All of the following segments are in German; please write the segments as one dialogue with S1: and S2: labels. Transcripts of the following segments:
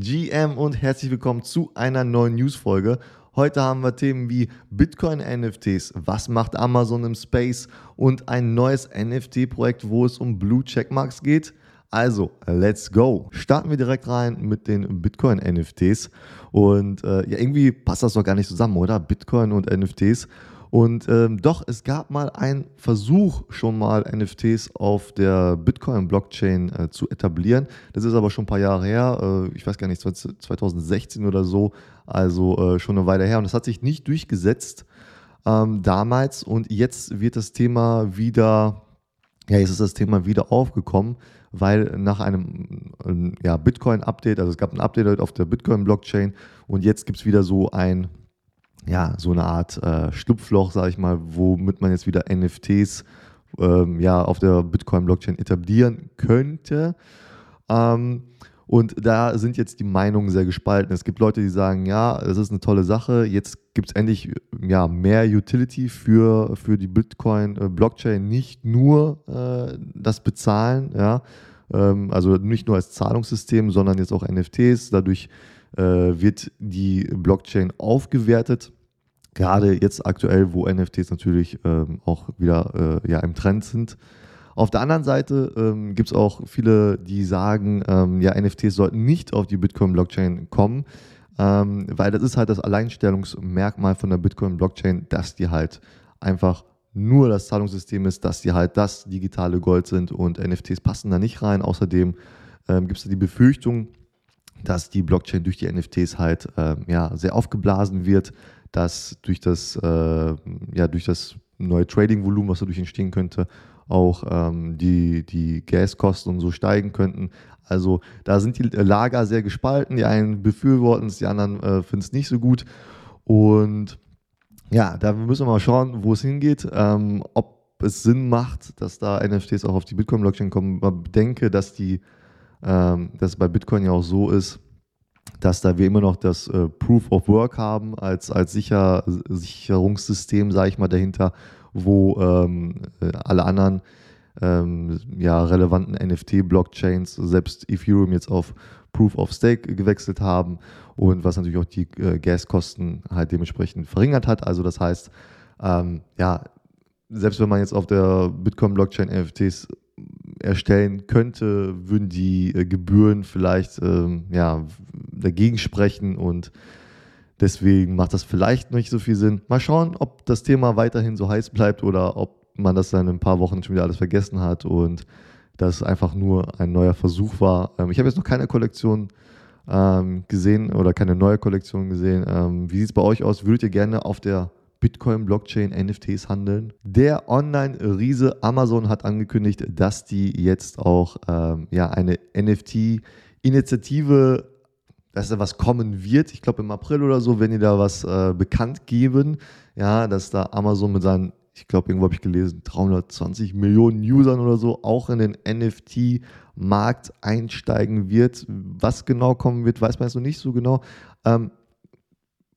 S1: GM und herzlich willkommen zu einer neuen Newsfolge. Heute haben wir Themen wie Bitcoin-NFTs, was macht Amazon im Space und ein neues NFT-Projekt, wo es um Blue Checkmarks geht. Also, let's go. Starten wir direkt rein mit den Bitcoin-NFTs. Und äh, ja, irgendwie passt das doch gar nicht zusammen, oder? Bitcoin und NFTs. Und ähm, doch, es gab mal einen Versuch, schon mal NFTs auf der Bitcoin-Blockchain äh, zu etablieren. Das ist aber schon ein paar Jahre her, äh, ich weiß gar nicht, 2016 oder so, also äh, schon eine Weile her. Und das hat sich nicht durchgesetzt ähm, damals. Und jetzt wird das Thema wieder, ja, jetzt ist das Thema wieder aufgekommen, weil nach einem ja, Bitcoin-Update, also es gab ein Update auf der Bitcoin-Blockchain und jetzt gibt es wieder so ein ja, so eine Art äh, Schlupfloch, sage ich mal, womit man jetzt wieder NFTs ähm, ja, auf der Bitcoin-Blockchain etablieren könnte. Ähm, und da sind jetzt die Meinungen sehr gespalten. Es gibt Leute, die sagen, ja, das ist eine tolle Sache. Jetzt gibt es endlich ja, mehr Utility für, für die Bitcoin-Blockchain, nicht nur äh, das Bezahlen, ja, ähm, also nicht nur als Zahlungssystem, sondern jetzt auch NFTs. Dadurch äh, wird die Blockchain aufgewertet gerade jetzt aktuell, wo NFTs natürlich ähm, auch wieder äh, ja, im Trend sind. Auf der anderen Seite ähm, gibt es auch viele, die sagen, ähm, ja, NFTs sollten nicht auf die Bitcoin-Blockchain kommen, ähm, weil das ist halt das Alleinstellungsmerkmal von der Bitcoin-Blockchain, dass die halt einfach nur das Zahlungssystem ist, dass die halt das digitale Gold sind und NFTs passen da nicht rein. Außerdem ähm, gibt es die Befürchtung, dass die Blockchain durch die NFTs halt ähm, ja, sehr aufgeblasen wird dass durch das, äh, ja, durch das neue Trading-Volumen, was dadurch entstehen könnte, auch ähm, die, die Gaskosten und so steigen könnten. Also da sind die Lager sehr gespalten. Die einen befürworten es, die anderen äh, finden es nicht so gut. Und ja, da müssen wir mal schauen, wo es hingeht. Ähm, ob es Sinn macht, dass da NFTs auch auf die Bitcoin-Blockchain kommen. Man bedenke, dass die, ähm, dass bei Bitcoin ja auch so ist, dass da wir immer noch das äh, Proof of Work haben als, als Sicher Sicherungssystem, sage ich mal, dahinter, wo ähm, äh, alle anderen ähm, ja, relevanten NFT-Blockchains, selbst Ethereum jetzt auf Proof of Stake gewechselt haben und was natürlich auch die äh, Gaskosten halt dementsprechend verringert hat. Also das heißt, ähm, ja, selbst wenn man jetzt auf der Bitcoin-Blockchain NFTs erstellen könnte, würden die äh, Gebühren vielleicht ähm, ja, dagegen sprechen und deswegen macht das vielleicht nicht so viel Sinn. Mal schauen, ob das Thema weiterhin so heiß bleibt oder ob man das dann in ein paar Wochen schon wieder alles vergessen hat und das einfach nur ein neuer Versuch war. Ähm, ich habe jetzt noch keine Kollektion ähm, gesehen oder keine neue Kollektion gesehen. Ähm, wie sieht es bei euch aus? Würdet ihr gerne auf der Bitcoin, Blockchain, NFTs handeln. Der Online-Riese Amazon hat angekündigt, dass die jetzt auch ähm, ja, eine NFT-Initiative, dass da was kommen wird. Ich glaube im April oder so, wenn die da was äh, bekannt geben, ja, dass da Amazon mit seinen, ich glaube, irgendwo habe ich gelesen, 320 Millionen Usern oder so auch in den NFT-Markt einsteigen wird. Was genau kommen wird, weiß man jetzt noch nicht so genau. Ähm,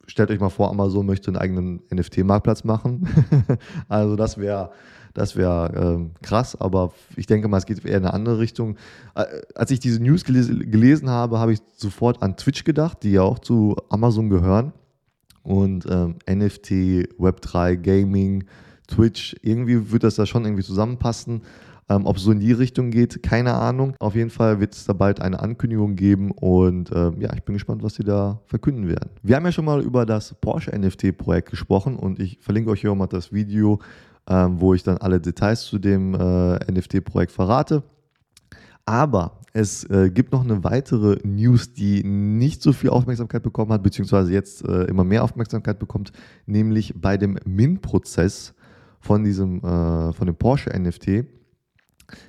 S1: stellt euch mal vor, Amazon möchte einen eigenen NFT-Marktplatz machen. also das wäre das wäre ähm, krass, aber ich denke mal, es geht eher in eine andere Richtung. Äh, als ich diese News gelesen, gelesen habe, habe ich sofort an Twitch gedacht, die ja auch zu Amazon gehören. Und ähm, NFT, Web3, Gaming, Twitch, irgendwie wird das da schon irgendwie zusammenpassen. Ähm, Ob es so in die Richtung geht, keine Ahnung. Auf jeden Fall wird es da bald eine Ankündigung geben und ähm, ja, ich bin gespannt, was sie da verkünden werden. Wir haben ja schon mal über das Porsche NFT-Projekt gesprochen und ich verlinke euch hier auch mal das Video, ähm, wo ich dann alle Details zu dem äh, NFT-Projekt verrate. Aber es äh, gibt noch eine weitere News, die nicht so viel Aufmerksamkeit bekommen hat, beziehungsweise jetzt äh, immer mehr Aufmerksamkeit bekommt, nämlich bei dem Min-Prozess von äh, von dem Porsche NFT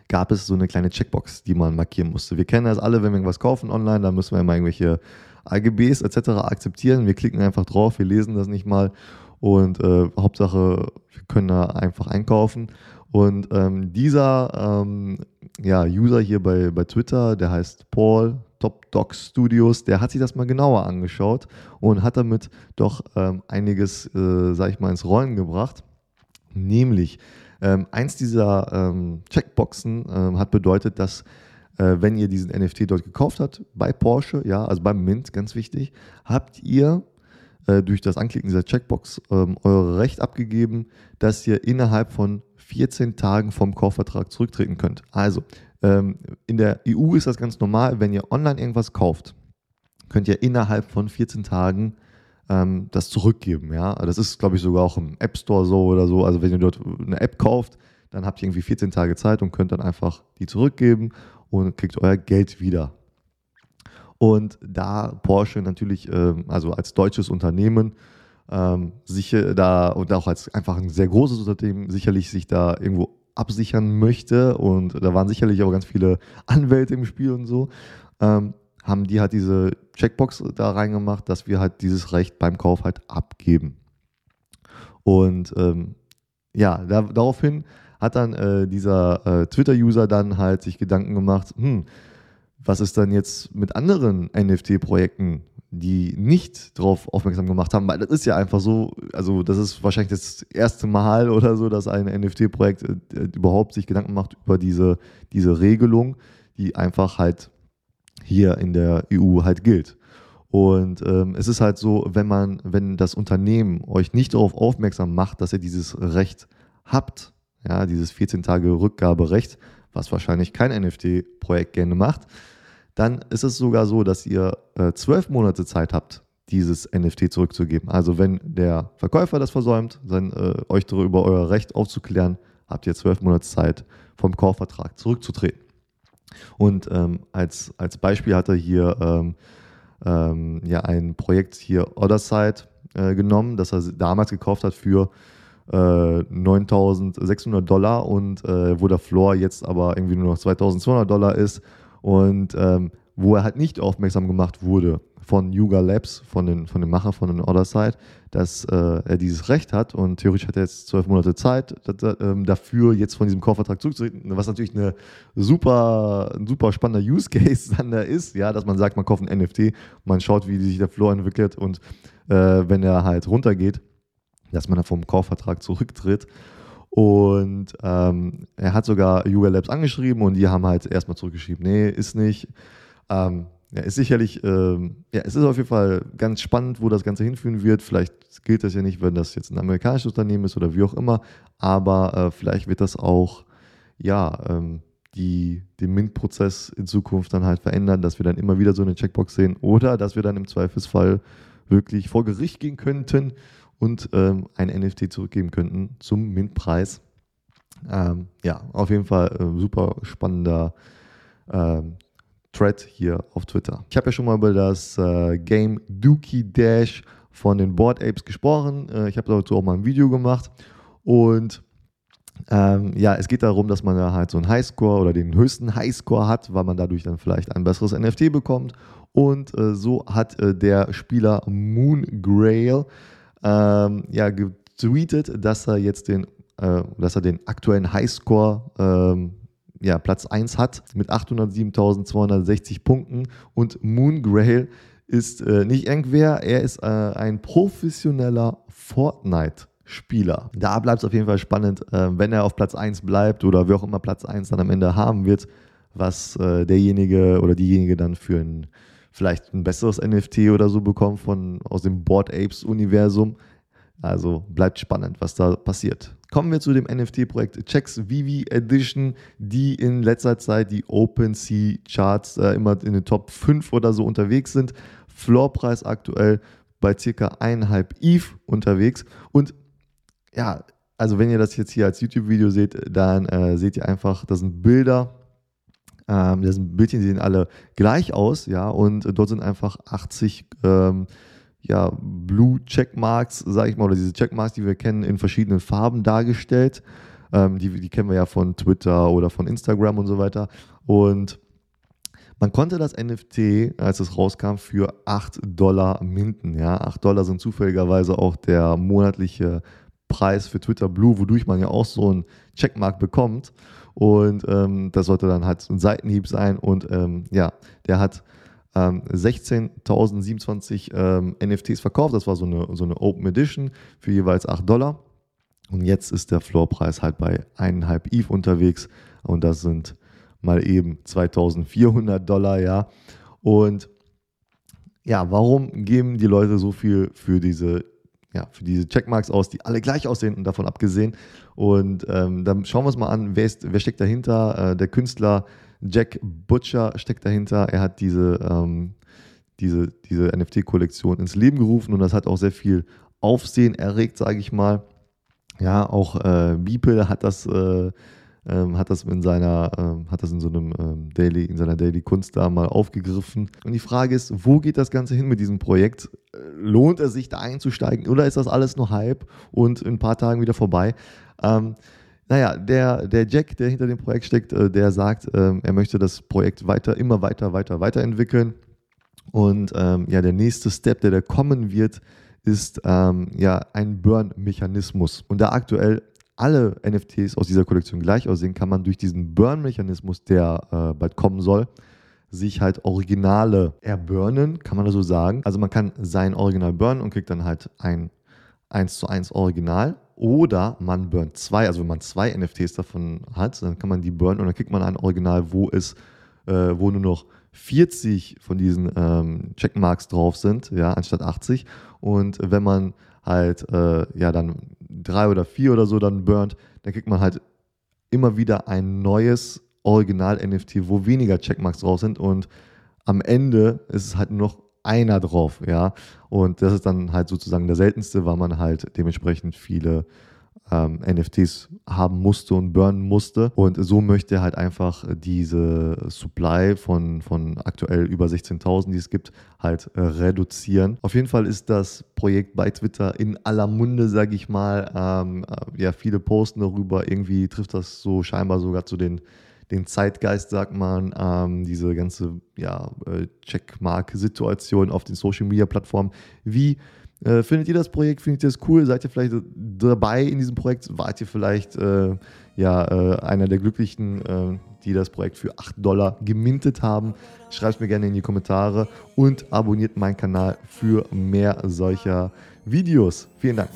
S1: gab es so eine kleine Checkbox, die man markieren musste. Wir kennen das alle, wenn wir irgendwas kaufen online, dann müssen wir immer irgendwelche AGBs etc. akzeptieren. Wir klicken einfach drauf, wir lesen das nicht mal und äh, Hauptsache, wir können da einfach einkaufen. Und ähm, dieser ähm, ja, User hier bei, bei Twitter, der heißt Paul Top Dog Studios, der hat sich das mal genauer angeschaut und hat damit doch ähm, einiges, äh, sag ich mal, ins Rollen gebracht. Nämlich, ähm, eins dieser ähm, Checkboxen ähm, hat bedeutet, dass äh, wenn ihr diesen NFT dort gekauft habt, bei Porsche, ja, also beim Mint, ganz wichtig, habt ihr äh, durch das Anklicken dieser Checkbox ähm, eure Recht abgegeben, dass ihr innerhalb von 14 Tagen vom Kaufvertrag zurücktreten könnt. Also ähm, in der EU ist das ganz normal, wenn ihr online irgendwas kauft, könnt ihr innerhalb von 14 Tagen ähm, das zurückgeben. Ja? Das ist, glaube ich, sogar auch im App Store so oder so. Also wenn ihr dort eine App kauft, dann habt ihr irgendwie 14 Tage Zeit und könnt dann einfach die zurückgeben und kriegt euer Geld wieder. Und da Porsche natürlich, ähm, also als deutsches Unternehmen, ähm, sicher da und auch als einfach ein sehr großes Unternehmen sicherlich sich da irgendwo absichern möchte und da waren sicherlich auch ganz viele Anwälte im Spiel und so, ähm, haben die halt diese Checkbox da reingemacht, dass wir halt dieses Recht beim Kauf halt abgeben. Und ähm, ja, da, daraufhin hat dann äh, dieser äh, Twitter-User dann halt sich Gedanken gemacht, hm, was ist dann jetzt mit anderen NFT-Projekten, die nicht darauf aufmerksam gemacht haben? Weil das ist ja einfach so, also das ist wahrscheinlich das erste Mal oder so, dass ein NFT-Projekt äh, überhaupt sich Gedanken macht über diese, diese Regelung, die einfach halt hier in der EU halt gilt. Und ähm, es ist halt so, wenn man, wenn das Unternehmen euch nicht darauf aufmerksam macht, dass ihr dieses Recht habt, ja, dieses 14 Tage Rückgaberecht, was wahrscheinlich kein NFT-Projekt gerne macht, dann ist es sogar so, dass ihr äh, zwölf äh, Monate Zeit habt, dieses NFT zurückzugeben. Also wenn der Verkäufer das versäumt, dann, äh, euch darüber euer Recht aufzuklären, habt ihr zwölf Monate Zeit, vom Kaufvertrag zurückzutreten. Und ähm, als, als Beispiel hat er hier ähm, ähm, ja ein Projekt hier Otherside äh, genommen, das er damals gekauft hat für äh, 9.600 Dollar und äh, wo der Floor jetzt aber irgendwie nur noch 2.200 Dollar ist und ähm, wo er halt nicht aufmerksam gemacht wurde von Yuga Labs, von den, von dem Macher von den Other Side, dass äh, er dieses Recht hat und theoretisch hat er jetzt zwölf Monate Zeit dass, ähm, dafür, jetzt von diesem Kaufvertrag zurückzutreten, was natürlich eine super, ein super spannender Use Case dann da ist, ja, dass man sagt, man kauft ein NFT, man schaut, wie sich der Floor entwickelt und äh, wenn er halt runtergeht, dass man dann vom Kaufvertrag zurücktritt. Und ähm, er hat sogar Yuga Labs angeschrieben und die haben halt erstmal zurückgeschrieben, nee, ist nicht. Ähm, ja, ist sicherlich, ähm, ja, es ist auf jeden Fall ganz spannend, wo das Ganze hinführen wird. Vielleicht gilt das ja nicht, wenn das jetzt ein amerikanisches Unternehmen ist oder wie auch immer, aber äh, vielleicht wird das auch, ja, ähm, die, den MINT-Prozess in Zukunft dann halt verändern, dass wir dann immer wieder so eine Checkbox sehen oder dass wir dann im Zweifelsfall wirklich vor Gericht gehen könnten und ähm, ein NFT zurückgeben könnten zum MINT-Preis. Ähm, ja, auf jeden Fall äh, super spannender ähm, Thread hier auf Twitter. Ich habe ja schon mal über das äh, Game Dookie Dash von den Board Apes gesprochen. Äh, ich habe dazu auch mal ein Video gemacht und ähm, ja, es geht darum, dass man da halt so einen Highscore oder den höchsten Highscore hat, weil man dadurch dann vielleicht ein besseres NFT bekommt. Und äh, so hat äh, der Spieler Moon Grail ähm, ja, getweetet, dass er jetzt den, äh, dass er den aktuellen Highscore ähm, ja, Platz 1 hat mit 807.260 Punkten und Moon Grail ist äh, nicht irgendwer, er ist äh, ein professioneller Fortnite-Spieler. Da bleibt es auf jeden Fall spannend, äh, wenn er auf Platz 1 bleibt oder wer auch immer Platz 1 dann am Ende haben wird, was äh, derjenige oder diejenige dann für ein vielleicht ein besseres NFT oder so bekommen von, aus dem Board Apes Universum. Also bleibt spannend, was da passiert. Kommen wir zu dem NFT-Projekt Checks Vivi Edition, die in letzter Zeit die OpenSea Charts äh, immer in den Top 5 oder so unterwegs sind. Floorpreis aktuell bei circa 1,5 ETH unterwegs. Und ja, also wenn ihr das jetzt hier als YouTube-Video seht, dann äh, seht ihr einfach, das sind Bilder ähm, das sind Bildchen, die sehen alle gleich aus, ja, und dort sind einfach 80 ähm, ja, Blue Checkmarks, sage ich mal, oder diese Checkmarks, die wir kennen, in verschiedenen Farben dargestellt. Ähm, die, die kennen wir ja von Twitter oder von Instagram und so weiter. Und man konnte das NFT, als es rauskam, für 8 Dollar minten. Ja? 8 Dollar sind zufälligerweise auch der monatliche Preis für Twitter Blue, wodurch man ja auch so einen Checkmark bekommt. Und ähm, das sollte dann halt ein Seitenhieb sein. Und ähm, ja, der hat ähm, 16.027 ähm, NFTs verkauft. Das war so eine, so eine Open Edition für jeweils 8 Dollar. Und jetzt ist der Floorpreis halt bei 1,5 ETH unterwegs. Und das sind mal eben 2400 Dollar, ja. Und ja, warum geben die Leute so viel für diese, ja, für diese Checkmarks aus, die alle gleich aussehen und davon abgesehen? Und ähm, dann schauen wir uns mal an, wer, ist, wer steckt dahinter? Äh, der Künstler Jack Butcher steckt dahinter. Er hat diese, ähm, diese, diese NFT-Kollektion ins Leben gerufen und das hat auch sehr viel Aufsehen erregt, sage ich mal. Ja, auch äh, Beeple hat das äh, ähm, hat das in seiner, ähm, hat das in so einem ähm, Daily, in seiner Daily Kunst da mal aufgegriffen. Und die Frage ist, wo geht das Ganze hin mit diesem Projekt? Äh, lohnt es sich da einzusteigen oder ist das alles nur Hype und in ein paar Tagen wieder vorbei? Ähm, naja, der, der Jack, der hinter dem Projekt steckt, äh, der sagt, ähm, er möchte das Projekt weiter, immer weiter, weiter, weiterentwickeln. Und ähm, ja, der nächste Step, der da kommen wird, ist ähm, ja ein Burn-Mechanismus. Und da aktuell alle NFTs aus dieser Kollektion gleich aussehen, kann man durch diesen Burn-Mechanismus, der äh, bald kommen soll, sich halt Originale erburnen, kann man das so sagen. Also man kann sein Original burnen und kriegt dann halt ein 1 zu 1 Original. Oder man burnt zwei, also wenn man zwei NFTs davon hat, dann kann man die burnen und dann kriegt man ein Original, wo es, äh, wo nur noch 40 von diesen ähm, Checkmarks drauf sind, ja, anstatt 80. Und wenn man halt äh, ja dann drei oder vier oder so dann burnt, dann kriegt man halt immer wieder ein neues Original-NFT, wo weniger Checkmarks drauf sind und am Ende ist es halt nur noch einer drauf, ja. Und das ist dann halt sozusagen der seltenste, weil man halt dementsprechend viele ähm, NFTs haben musste und burnen musste. Und so möchte er halt einfach diese Supply von, von aktuell über 16.000, die es gibt, halt äh, reduzieren. Auf jeden Fall ist das Projekt bei Twitter in aller Munde, sage ich mal. Ähm, äh, ja, viele posten darüber. Irgendwie trifft das so scheinbar sogar zu den den Zeitgeist, sagt man, ähm, diese ganze ja, äh, Checkmark-Situation auf den Social-Media-Plattformen. Wie findet ihr das Projekt? Findet ihr das cool? Seid ihr vielleicht dabei in diesem Projekt? Wart ihr vielleicht äh, ja, äh, einer der Glücklichen, äh, die das Projekt für 8 Dollar gemintet haben? Schreibt mir gerne in die Kommentare und abonniert meinen Kanal für mehr solcher Videos. Vielen Dank.